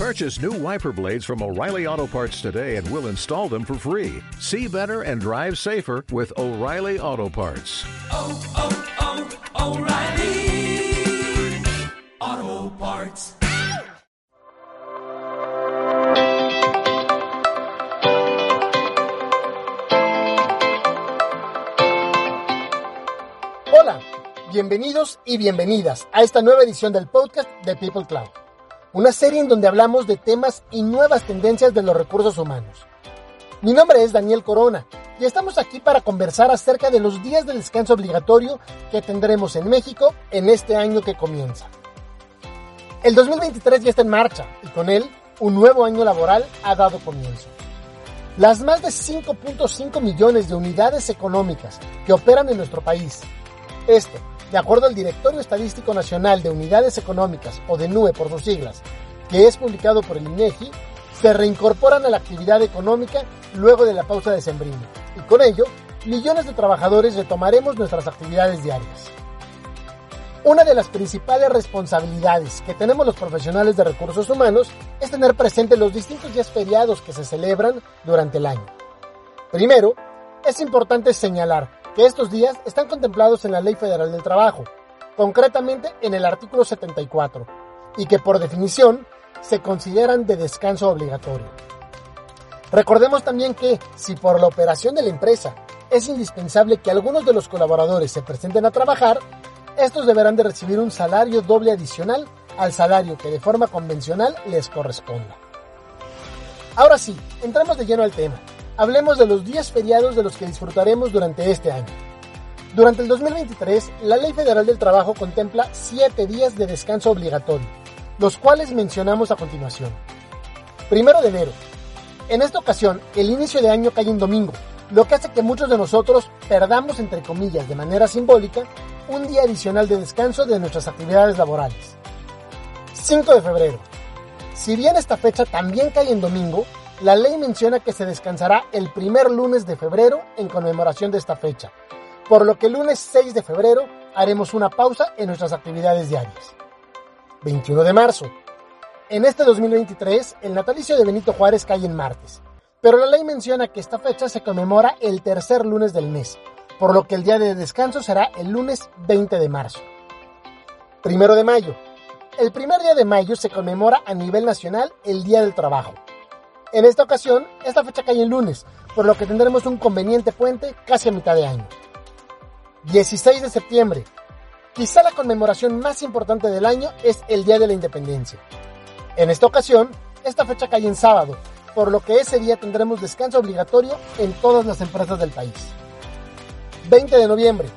Purchase new wiper blades from O'Reilly Auto Parts today and we'll install them for free. See better and drive safer with O'Reilly Auto Parts. oh, oh, oh O'Reilly Auto Parts. Hola, bienvenidos y bienvenidas a esta nueva edición del podcast de People Cloud, una serie en donde hablamos de temas y nuevas tendencias de los recursos humanos. Mi nombre es Daniel Corona y estamos aquí para conversar acerca de los días de descanso obligatorio que tendremos en México en este año que comienza. El 2023 ya está en marcha y con él un nuevo año laboral ha dado comienzo. Las más de 5.5 millones de unidades económicas que operan en nuestro país esto, de acuerdo al Directorio Estadístico Nacional de Unidades Económicas, o de NUE por sus siglas, que es publicado por el INEGI, se reincorporan a la actividad económica luego de la pausa de sembrino, y con ello, millones de trabajadores retomaremos nuestras actividades diarias. Una de las principales responsabilidades que tenemos los profesionales de recursos humanos es tener presente los distintos días feriados que se celebran durante el año. Primero, es importante señalar que estos días están contemplados en la Ley Federal del Trabajo, concretamente en el artículo 74, y que por definición se consideran de descanso obligatorio. Recordemos también que, si por la operación de la empresa es indispensable que algunos de los colaboradores se presenten a trabajar, estos deberán de recibir un salario doble adicional al salario que de forma convencional les corresponda. Ahora sí, entramos de lleno al tema hablemos de los días feriados de los que disfrutaremos durante este año. Durante el 2023, la Ley Federal del Trabajo contempla 7 días de descanso obligatorio, los cuales mencionamos a continuación. Primero de enero. En esta ocasión, el inicio de año cae en domingo, lo que hace que muchos de nosotros perdamos, entre comillas, de manera simbólica, un día adicional de descanso de nuestras actividades laborales. 5 de febrero. Si bien esta fecha también cae en domingo, la ley menciona que se descansará el primer lunes de febrero en conmemoración de esta fecha, por lo que el lunes 6 de febrero haremos una pausa en nuestras actividades diarias. 21 de marzo. En este 2023, el natalicio de Benito Juárez cae en martes, pero la ley menciona que esta fecha se conmemora el tercer lunes del mes, por lo que el día de descanso será el lunes 20 de marzo. Primero de mayo. El primer día de mayo se conmemora a nivel nacional el Día del Trabajo, en esta ocasión, esta fecha cae en lunes, por lo que tendremos un conveniente puente casi a mitad de año. 16 de septiembre. Quizá la conmemoración más importante del año es el Día de la Independencia. En esta ocasión, esta fecha cae en sábado, por lo que ese día tendremos descanso obligatorio en todas las empresas del país. 20 de noviembre.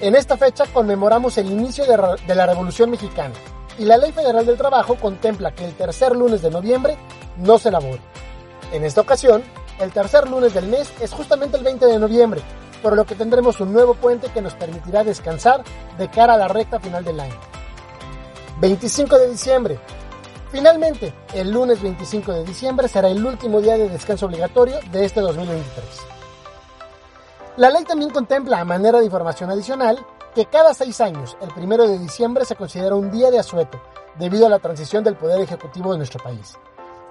En esta fecha conmemoramos el inicio de, la Revolución Mexicana y la Ley Federal del Trabajo contempla que el tercer lunes de noviembre no se labore. En esta ocasión, el tercer lunes del mes es justamente el 20 de noviembre, por lo que tendremos un nuevo puente que nos permitirá descansar de cara a la recta final del año. 25 de diciembre. Finalmente, el lunes 25 de diciembre será el último día de descanso obligatorio de este 2023. La ley también contempla, a manera de información adicional, que cada seis años, el primero de diciembre se considera un día de asueto, debido a la transición del Poder Ejecutivo de nuestro país.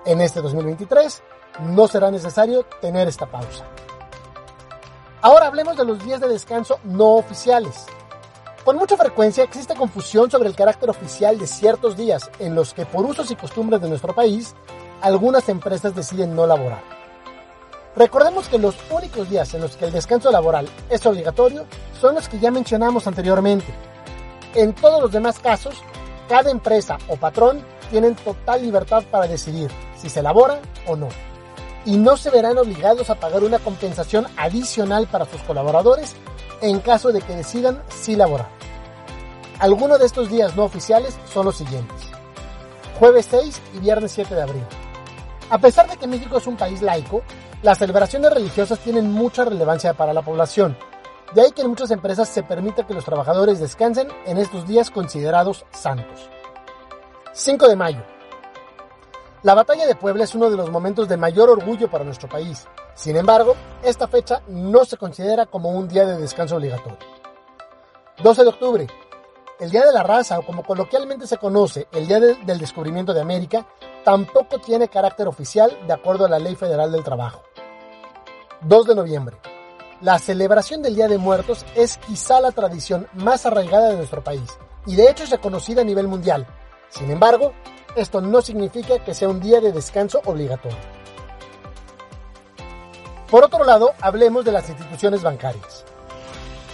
En este 2023 no será necesario tener esta pausa. Ahora hablemos de los días de descanso no oficiales. Con mucha frecuencia existe confusión sobre el carácter oficial de ciertos días en los que por usos y costumbres de nuestro país, algunas empresas deciden no laborar. Recordemos que los únicos días en los que el descanso laboral es obligatorio son los que ya mencionamos anteriormente. En todos los demás casos, cada empresa o patrón tienen total libertad para decidir si se elabora o no. Y no se verán obligados a pagar una compensación adicional para sus colaboradores en caso de que decidan sí laborar. Algunos de estos días no oficiales son los siguientes. Jueves 6 y viernes 7 de abril. A pesar de que México es un país laico, las celebraciones religiosas tienen mucha relevancia para la población. De ahí que en muchas empresas se permite que los trabajadores descansen en estos días considerados santos. 5 de mayo. La batalla de Puebla es uno de los momentos de mayor orgullo para nuestro país. Sin embargo, esta fecha no se considera como un día de descanso obligatorio. 12 de octubre. El Día de la Raza, o como coloquialmente se conoce, el Día del Descubrimiento de América, tampoco tiene carácter oficial de acuerdo a la Ley Federal del Trabajo. 2 de noviembre. La celebración del Día de Muertos es quizá la tradición más arraigada de nuestro país y de hecho es reconocida a nivel mundial. Sin embargo, esto no significa que sea un día de descanso obligatorio. Por otro lado, hablemos de las instituciones bancarias.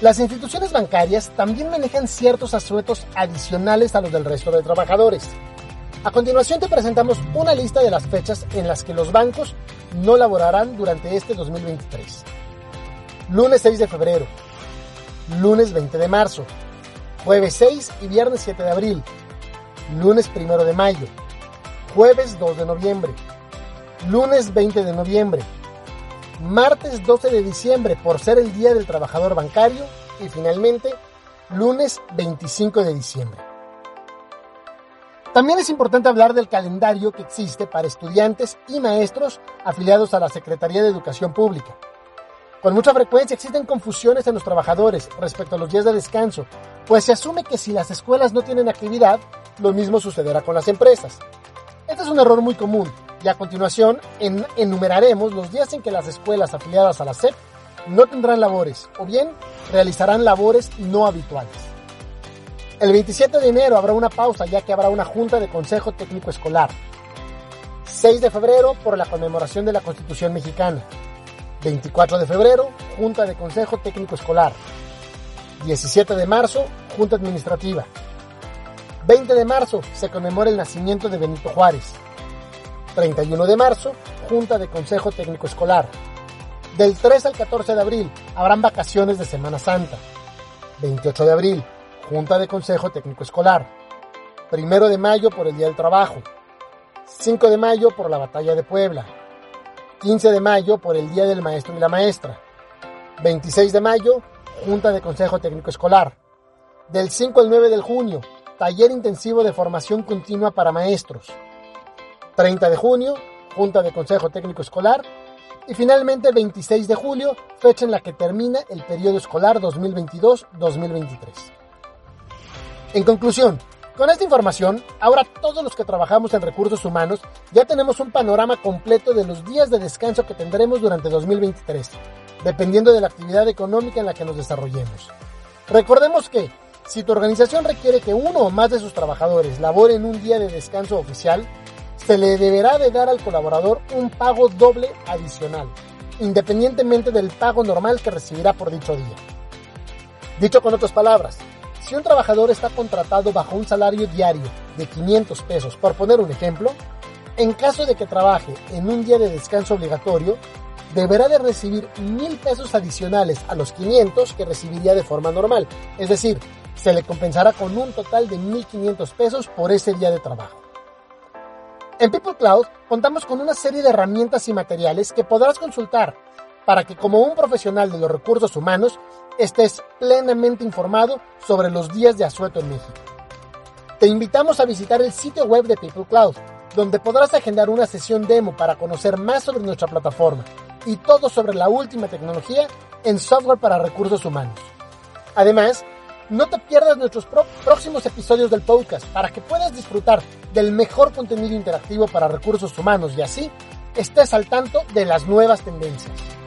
Las instituciones bancarias también manejan ciertos asuetos adicionales a los del resto de trabajadores. A continuación te presentamos una lista de las fechas en las que los bancos no laborarán durante este 2023. Lunes 6 de febrero, lunes 20 de marzo, jueves 6 y viernes 7 de abril, lunes 1 de mayo, jueves 2 de noviembre, lunes 20 de noviembre, martes 12 de diciembre por ser el Día del Trabajador Bancario y finalmente lunes 25 de diciembre. También es importante hablar del calendario que existe para estudiantes y maestros afiliados a la Secretaría de Educación Pública. Con mucha frecuencia existen confusiones en los trabajadores respecto a los días de descanso, pues se asume que si las escuelas no tienen actividad, lo mismo sucederá con las empresas. Este es un error muy común, y a continuación en, enumeraremos los días en que las escuelas afiliadas a la SEP no tendrán labores o bien realizarán labores no habituales. El 27 de enero habrá una pausa ya que habrá una junta de consejo técnico escolar. 6 de febrero por la conmemoración de la Constitución mexicana. 24 de febrero, junta de consejo técnico escolar. 17 de marzo, junta administrativa. 20 de marzo se conmemora el nacimiento de Benito Juárez. 31 de marzo, Junta de Consejo Técnico Escolar. Del 3 al 14 de abril habrán vacaciones de Semana Santa. 28 de abril, Junta de Consejo Técnico Escolar. 1 de mayo por el Día del Trabajo. 5 de mayo por la Batalla de Puebla. 15 de mayo por el Día del Maestro y la Maestra. 26 de mayo, Junta de Consejo Técnico Escolar. Del 5 al 9 de junio, Taller Intensivo de Formación Continua para Maestros. 30 de junio, Junta de Consejo Técnico Escolar, y finalmente 26 de julio, fecha en la que termina el periodo escolar 2022-2023. En conclusión, con esta información, ahora todos los que trabajamos en recursos humanos ya tenemos un panorama completo de los días de descanso que tendremos durante 2023, dependiendo de la actividad económica en la que nos desarrollemos. Recordemos que, si tu organización requiere que uno o más de sus trabajadores laboren un día de descanso oficial, se le deberá de dar al colaborador un pago doble adicional, independientemente del pago normal que recibirá por dicho día. Dicho con otras palabras, si un trabajador está contratado bajo un salario diario de 500 pesos, por poner un ejemplo, en caso de que trabaje en un día de descanso obligatorio, deberá de recibir 1000 pesos adicionales a los 500 que recibiría de forma normal. Es decir, se le compensará con un total de 1500 pesos por ese día de trabajo. En People Cloud contamos con una serie de herramientas y materiales que podrás consultar para que como un profesional de los recursos humanos estés plenamente informado sobre los días de asueto en México. Te invitamos a visitar el sitio web de People Cloud, donde podrás agendar una sesión demo para conocer más sobre nuestra plataforma y todo sobre la última tecnología en software para recursos humanos. Además, no te pierdas nuestros próximos episodios del podcast para que puedas disfrutar del mejor contenido interactivo para recursos humanos y así estés al tanto de las nuevas tendencias.